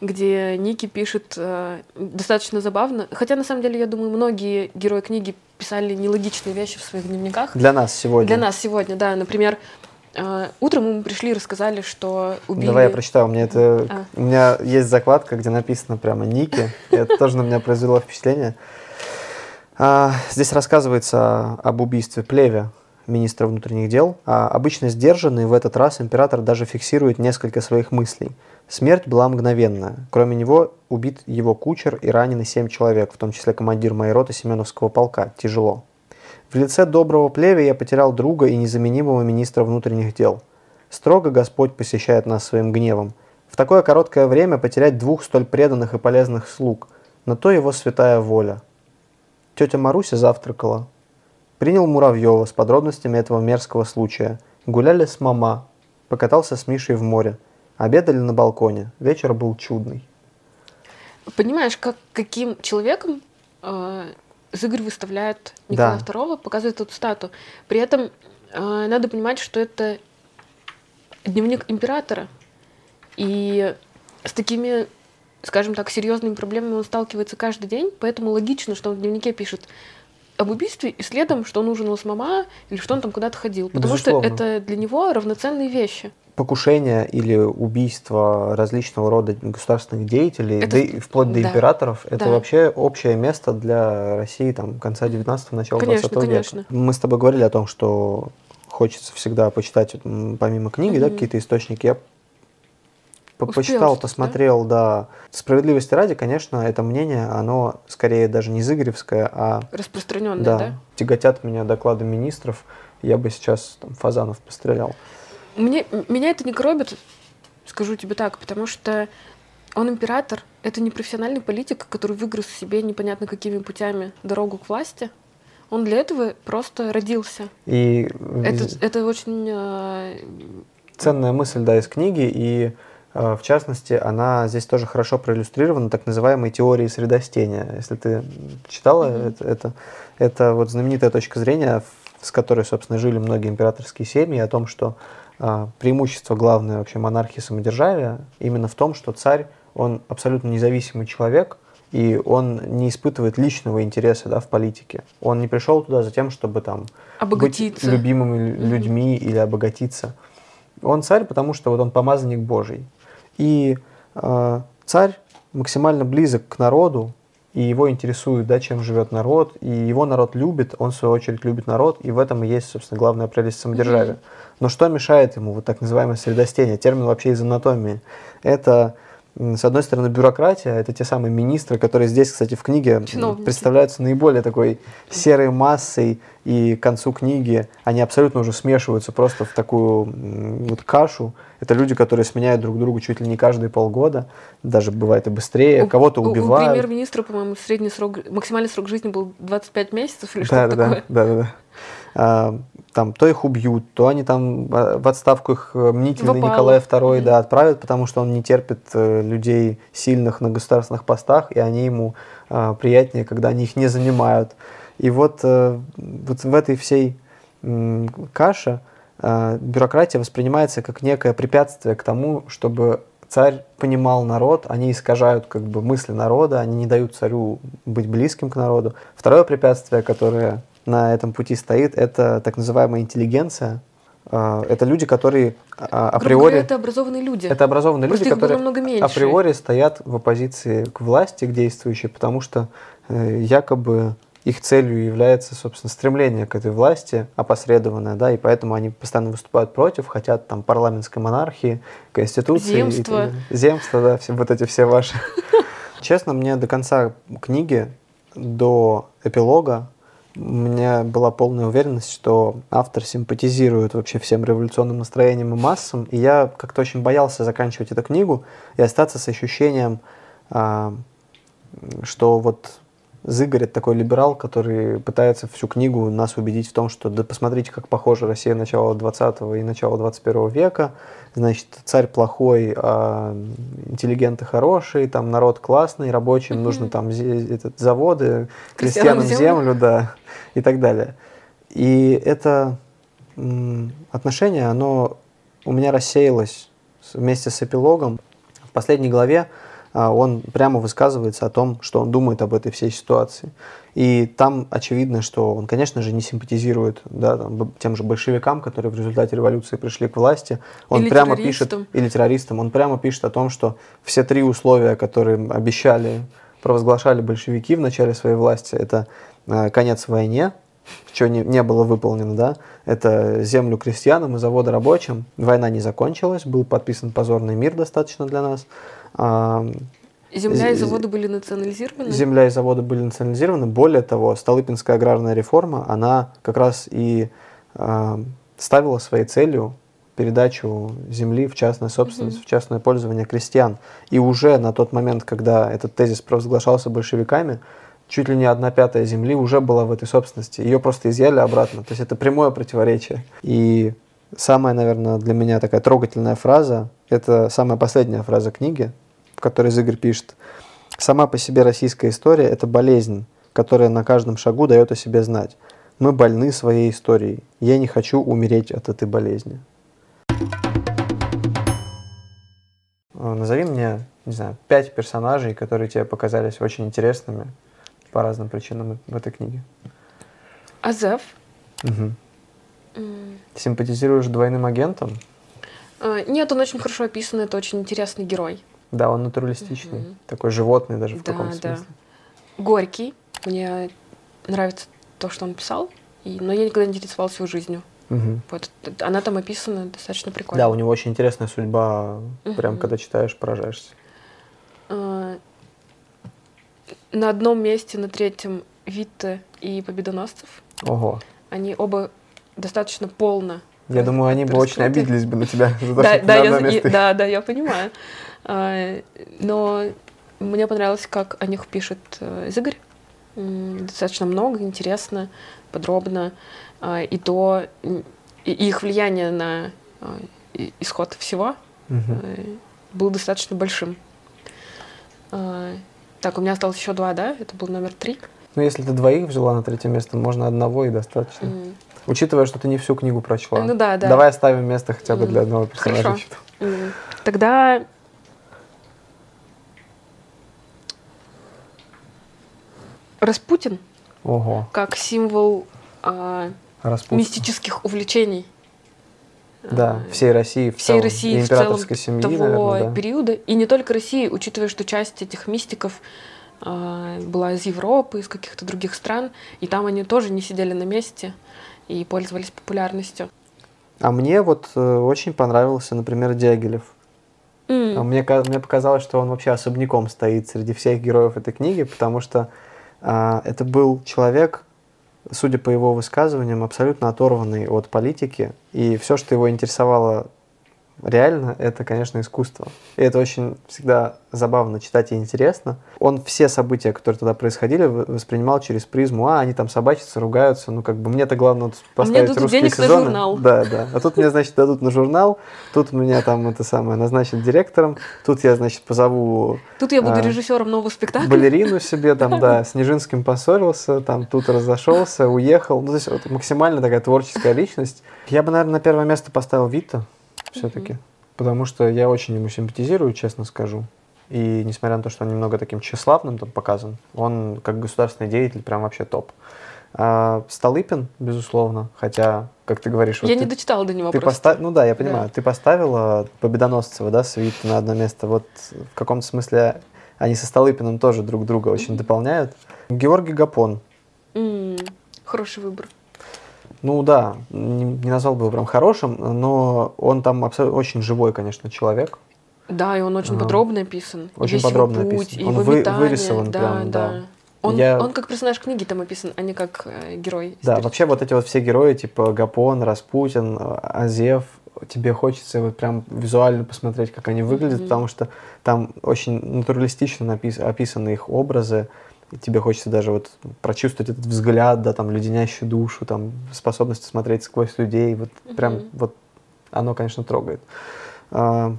где Ники пишет э, достаточно забавно. Хотя, на самом деле, я думаю, многие герои книги писали нелогичные вещи в своих дневниках. Для нас сегодня. Для нас сегодня, да. Например, э, утром мы пришли и рассказали, что убили... Давай я прочитаю. У меня, это... а. У меня есть закладка, где написано прямо Ники. Это тоже на меня произвело впечатление. А, здесь рассказывается об убийстве Плеве, министра внутренних дел, а обычно сдержанный в этот раз император даже фиксирует несколько своих мыслей. Смерть была мгновенная. Кроме него убит его кучер и ранены семь человек, в том числе командир моей роты Семеновского полка. Тяжело. В лице доброго плевя я потерял друга и незаменимого министра внутренних дел. Строго Господь посещает нас своим гневом. В такое короткое время потерять двух столь преданных и полезных слуг. На то его святая воля. Тетя Маруся завтракала. Принял Муравьева с подробностями этого мерзкого случая. Гуляли с мама. Покатался с Мишей в море. Обедали на балконе. Вечер был чудный. Понимаешь, как, каким человеком э, Зыгорь выставляет Николая да. II, показывает эту стату. При этом э, надо понимать, что это дневник императора. И с такими, скажем так, серьезными проблемами он сталкивается каждый день, поэтому логично, что он в дневнике пишет об убийстве и следом, что он ужинал с мама или что он там куда-то ходил. Потому Безусловно. что это для него равноценные вещи. Покушение или убийство различного рода государственных деятелей, это... да и вплоть до да. императоров, это да. вообще общее место для России там, конца 19-го, начала конечно, 20 конечно. века. Мы с тобой говорили о том, что хочется всегда почитать, помимо книги, mm-hmm. да, какие-то источники. Я по- Успел почитал, что-то, да? посмотрел, да? Справедливости ради, конечно, это мнение, оно скорее даже не зыгоревское, а Распространенная, да, да? тяготят меня доклады министров. Я бы сейчас там Фазанов пострелял. Мне, меня это не коробит, скажу тебе так, потому что он император, это не профессиональный политик, который выиграл себе непонятно какими путями дорогу к власти. Он для этого просто родился. И Это, это очень... э, ценная мысль, да, из книги, и в частности, она здесь тоже хорошо проиллюстрирована так называемой теорией средостения. Если ты читала Мгм. это, это, это вот знаменитая точка зрения, с которой, собственно, жили многие императорские семьи, о том, что э, преимущество главное вообще монархии самодержавия именно в том, что царь, он абсолютно независимый человек, и он не испытывает личного интереса да, в политике. Он не пришел туда за тем, чтобы там Обогатиться. быть любимыми людьми или обогатиться. Он царь, потому что вот он помазанник Божий. И э, царь максимально близок к народу, и его интересует, да, чем живет народ, и его народ любит, он в свою очередь любит народ, и в этом и есть, собственно, главная прелесть самодержавия. Но что мешает ему, вот так называемое средостение, термин вообще из анатомии, это, с одной стороны, бюрократия, это те самые министры, которые здесь, кстати, в книге Чиновники. представляются наиболее такой серой массой, и к концу книги они абсолютно уже смешиваются просто в такую вот кашу. Это люди, которые сменяют друг друга чуть ли не каждые полгода, даже бывает и быстрее, У- кого-то у- У убивают. премьер-министра, по-моему, средний срок, максимальный срок жизни был 25 месяцев или Да, что-то да, такое. да, да, да. А, там то их убьют, то они там а, в отставку их э, мнительный В опалу. Николай II Мгм. да, отправят, потому что он не терпит э, людей сильных на государственных постах, и они ему а, приятнее, когда они их не занимают. И вот, э, вот в этой всей каше бюрократия воспринимается как некое препятствие к тому, чтобы царь понимал народ, они искажают как бы мысли народа, они не дают царю быть близким к народу. Второе препятствие, которое на этом пути стоит, это так называемая интеллигенция. А, Это люди, которые а, априори... говоря, это образованные люди. Это образованные Просто люди, которые априори стоят в оппозиции к власти, к действующей, потому что э, якобы их целью является, собственно, стремление к этой власти опосредованное, да, и поэтому они постоянно выступают против, хотят там парламентской монархии, конституции. и так Земства. далее. Земства, да, все, вот эти все ваши. <laughs> Честно, мне до конца книги, до эпилога, у меня была полная уверенность, что автор симпатизирует вообще всем революционным настроениям и массам, и я как-то очень боялся заканчивать эту книгу и остаться с ощущением, а, что вот Зыгорь это такой либерал, который пытается всю книгу нас убедить в том, что да посмотрите, как похожа Россия начала 20 и начала 21 века. Значит, царь плохой, а интеллигенты хорошие, там народ классный, рабочим Мгм. нужно там этот, заводы, Крестьянам крестьянам землю. землю, да, и так далее. И это отношение, оно у меня рассеялось вместе с эпилогом. В последней главе он прямо высказывается о том, что он думает об этой всей ситуации. И там очевидно, что он, конечно же, не симпатизирует да, там, тем же большевикам, которые в результате революции пришли к власти. Он Или прямо пишет, или террористам, он прямо пишет о том, что все три условия, которые обещали, провозглашали большевики в начале своей власти, это э, конец войне, что не, не было выполнено, да, это землю крестьянам и заводы рабочим. Война не закончилась, был подписан позорный мир достаточно для нас. А, Земля и заводы были национализированы. Земля и заводы были национализированы. Более того, Столыпинская аграрная реформа, она как раз и а, ставила своей целью передачу земли в частную собственность, Мгм. в частное пользование крестьян. И уже на тот момент, когда этот тезис провозглашался большевиками, чуть ли не одна пятая земли уже была в этой собственности. Ее просто изъяли обратно. То есть это прямое противоречие. И самая, наверное, для меня такая трогательная фраза, это самая последняя фраза книги, в которой Зыгорь пишет. Сама по себе российская история – это болезнь, которая на каждом шагу дает о себе знать. Мы больны своей историей. Я не хочу умереть от этой болезни. Э, Назови мне, не знаю, пять персонажей, которые тебе показались очень интересными по разным причинам в этой книге. Азеф. Мгм. М, Симпатизируешь двойным агентам? а, Нет, он очень хорошо описан, это очень интересный герой. Да, он натуралистичный, Мгм. такой животный даже в Да, каком-то да. смысле. Горький. Мне нравится то, что он писал, и... но я никогда не интересовалась его жизнью. Мгм. Вот, она там описана достаточно прикольно. Да, у него очень интересная судьба. Прям Мгм. когда читаешь, поражаешься. А, На одном месте, на третьем, Витте и Победоносцев. Ого. Они оба достаточно полно. Я рас- думаю, они бы очень обиделись бы на тебя за то, Да, что да, я, место да, да, я понимаю. А, Но мне понравилось, как о них пишет э, Игорь. Достаточно много, интересно, подробно. А, И то, и их влияние на а, исход всего Мгм. э, был достаточно большим. Так, у меня осталось еще два, да? Это был номер три. Ну, если ты двоих взяла на третье место, можно одного и достаточно. М, Учитывая, что ты не всю книгу прочла. Ну да, да. Давай оставим место хотя бы М, для одного персонажа. хорошо. м. Тогда Распутин Ого. как символ а, мистических увлечений. Да, а, всей России в всей целом. России И в целом семьи, того наверное, да. периода. И не только России, учитывая, что часть этих мистиков а, была из Европы, из каких-то других стран, и там они тоже не сидели на месте и пользовались популярностью. А мне вот э, очень понравился, например, Дягилев. А Мне, мне показалось, что он вообще особняком стоит среди всех героев этой книги, потому что а, это был человек, судя по его высказываниям, абсолютно оторванный от политики, и все, что его интересовало реально, это, конечно, искусство. И это очень всегда забавно читать и интересно. Он все события, которые тогда происходили, воспринимал через призму, а, они там собачатся, ругаются, ну, как бы мне-то главное вот поставить дадут русские денег на сезоны. журнал. Да, да. А тут мне, значит, дадут на журнал, тут меня там это самое назначат директором, тут я, значит, позову Тут я буду а, режиссером нового спектакля. балерину себе, <laughs> там, да, с Нижинским поссорился, там, тут разошелся, уехал. Ну, то есть вот максимально такая творческая личность. Я бы, наверное, на первое место поставил Вита все-таки, потому что я очень ему симпатизирую, честно скажу. И несмотря на то, что он немного таким тщеславным там показан, он как государственный деятель прям вообще топ. А, Столыпин, безусловно, хотя, как ты говоришь, вот Я ты- не дочитала до него ты просто. поста- Ну да, я понимаю. Да. Ты поставила Победоносцева, да, с Витте на одно место. Вот в каком-то смысле они со Столыпиным тоже друг друга очень дополняют. Георгий Гапон. М, Хороший выбор. Ну да, не, не назвал бы его прям хорошим, но он там абсолютно очень живой, конечно, человек. Да, и он очень подробно описан. Очень весь подробно его путь, описан. и Он его вы- метания. вырисован да, прям, да. да. Он, Я- он как персонаж книги там описан, а не как э, герой. Да, истории. вообще вот эти вот все герои, типа Гапон, Распутин, Азев, тебе хочется вот прям визуально посмотреть, как они выглядят, Мгм. потому что там очень натуралистично напис- описаны их образы, и тебе хочется даже вот прочувствовать этот взгляд, да, там, леденящую душу, там, способность смотреть сквозь людей, вот прям Мгм. вот оно, конечно, трогает. А,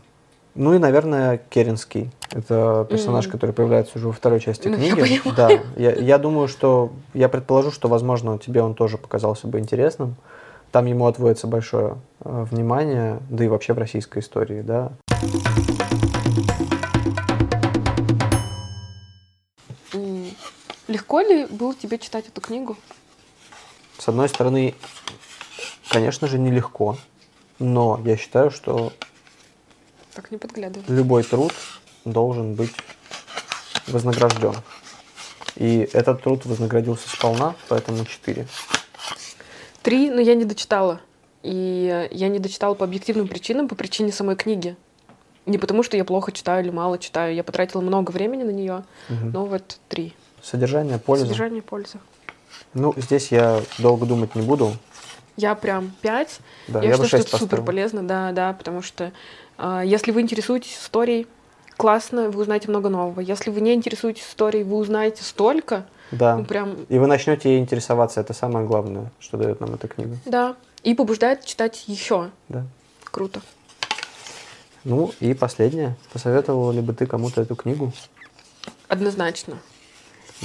Ну и, наверное, Керенский. Это персонаж, Мгм. который появляется уже во второй части Ну, я книги. понимаю. Да, я, я думаю, что я предположу, что, возможно, тебе он тоже показался бы интересным. Там ему отводится большое э, внимание, да и вообще в российской истории, да. Легко ли было тебе читать эту книгу? С одной стороны, конечно же, нелегко, но я считаю, что Так не подглядывай. любой труд должен быть вознагражден. И этот труд вознаградился сполна, поэтому 4. Три, но я не дочитала. И я не дочитала по объективным причинам, по причине самой книги. Не потому, что я плохо читаю или мало читаю. Я потратила много времени на нее, но вот три. Содержание, польза. Содержание пользы. Ну, здесь я долго думать не буду. Я прям пять. Да, я, я, считаю, что 6 это супер поставил. полезно, да, да, потому что а, если вы интересуетесь историей, классно, вы узнаете много нового. Если вы не интересуетесь историей, вы узнаете столько, Да. ну прям, И вы начнете ей интересоваться. Это самое главное, что дает нам эта книга. да. И побуждает читать еще. Да. Круто. Ну и последнее. Посоветовала ли бы ты кому-то эту книгу? Однозначно.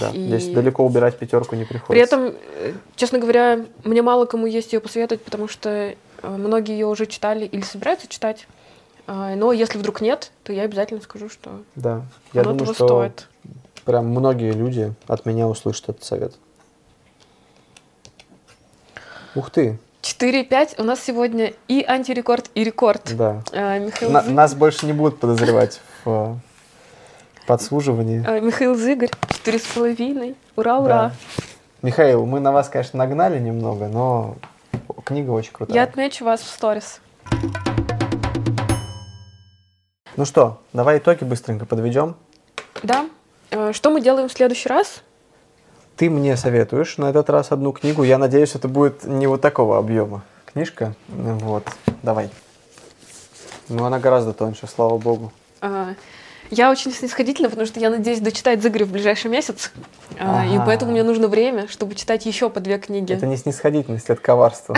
Да. И- Здесь далеко убирать пятерку не приходится. При этом, э, честно говоря, мне мало кому есть ее посоветовать, потому что э, многие ее уже читали или собираются читать. А, Но если вдруг нет, то я обязательно скажу, что Да. Я оно думаю, того что стоит. прям многие люди от меня услышат этот совет. Ух ты, 4-5 у нас сегодня и антирекорд, и рекорд. да. А, Михаил, На- нас больше не будут подозревать в э, подсуживании. а, Михаил Зыгорь, четыре с половиной. Ура, ура. Да. Михаил, мы на вас, конечно, нагнали немного, но Книга очень крутая. Я отмечу вас в сторис. Ну что, давай итоги быстренько подведем. Да. Э, Что мы делаем в следующий раз? Ты мне советуешь на этот раз одну книгу. Я надеюсь, это будет не вот такого объема книжка. Вот, давай. Ну, она гораздо тоньше, слава богу. А, Я очень снисходительна, потому что я надеюсь дочитать Зыгоря в ближайший месяц. А, И Ага. поэтому мне нужно время, чтобы читать еще по две книги. Это не снисходительность, это коварство.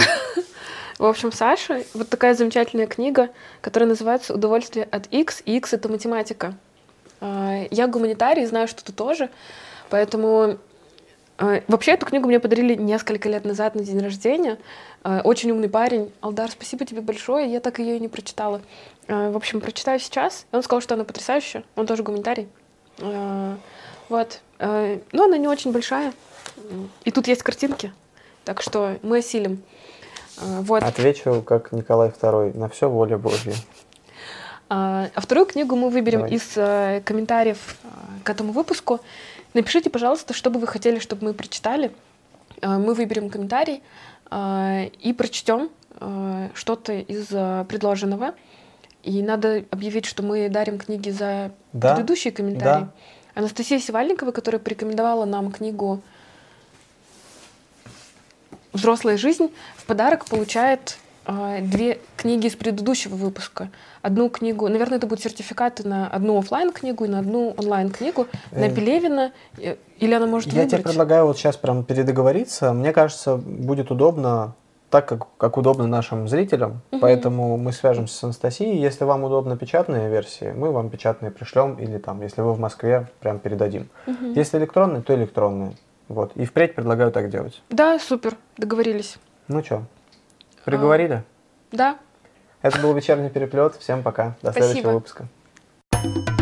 В общем, Саша, вот такая замечательная книга, которая называется «Удовольствие от X», и X — это математика. А, Я гуманитарий, знаю, что ты тоже, поэтому... а, Вообще, эту книгу мне подарили несколько лет назад на день рождения. А, Очень умный парень. Алдар, спасибо тебе большое, я так ее и не прочитала. А, В общем, прочитаю сейчас. Он сказал, что она потрясающая. Он тоже гуманитарий. Вот. Но она не очень большая. И тут есть картинки. Так что мы осилим. Вот. Отвечу, как Николай II, на все воля Божья. А а вторую книгу мы выберем Давай. из э, комментариев э, к этому выпуску. Напишите, пожалуйста, что бы вы хотели, чтобы мы прочитали. Э, Мы выберем комментарий э, и прочтем э, что-то из предложенного. И надо объявить, что мы дарим книги за Да, предыдущие комментарии. Анастасия Севальникова, которая порекомендовала нам книгу «Взрослая жизнь», в подарок получает две книги из предыдущего выпуска. Одну книгу, наверное, это будут сертификаты на одну оффлайн книгу и на одну онлайн книгу на Э, Пелевина. э, Или она может Я тебе выбрать. предлагаю вот сейчас прям передоговориться. Мне кажется, будет удобно, так как, как удобно нашим зрителям. Мгм. Поэтому мы свяжемся с Анастасией. Если вам удобно печатные версии, мы вам печатные пришлем. Или там, если вы в Москве, прям передадим. Мгм. Если электронные, то электронные. Вот. И впредь предлагаю так делать. Да, супер, договорились. Ну что, приговорили? Да, Это был вечерний переплет. Всем пока. До Спасибо. следующего выпуска.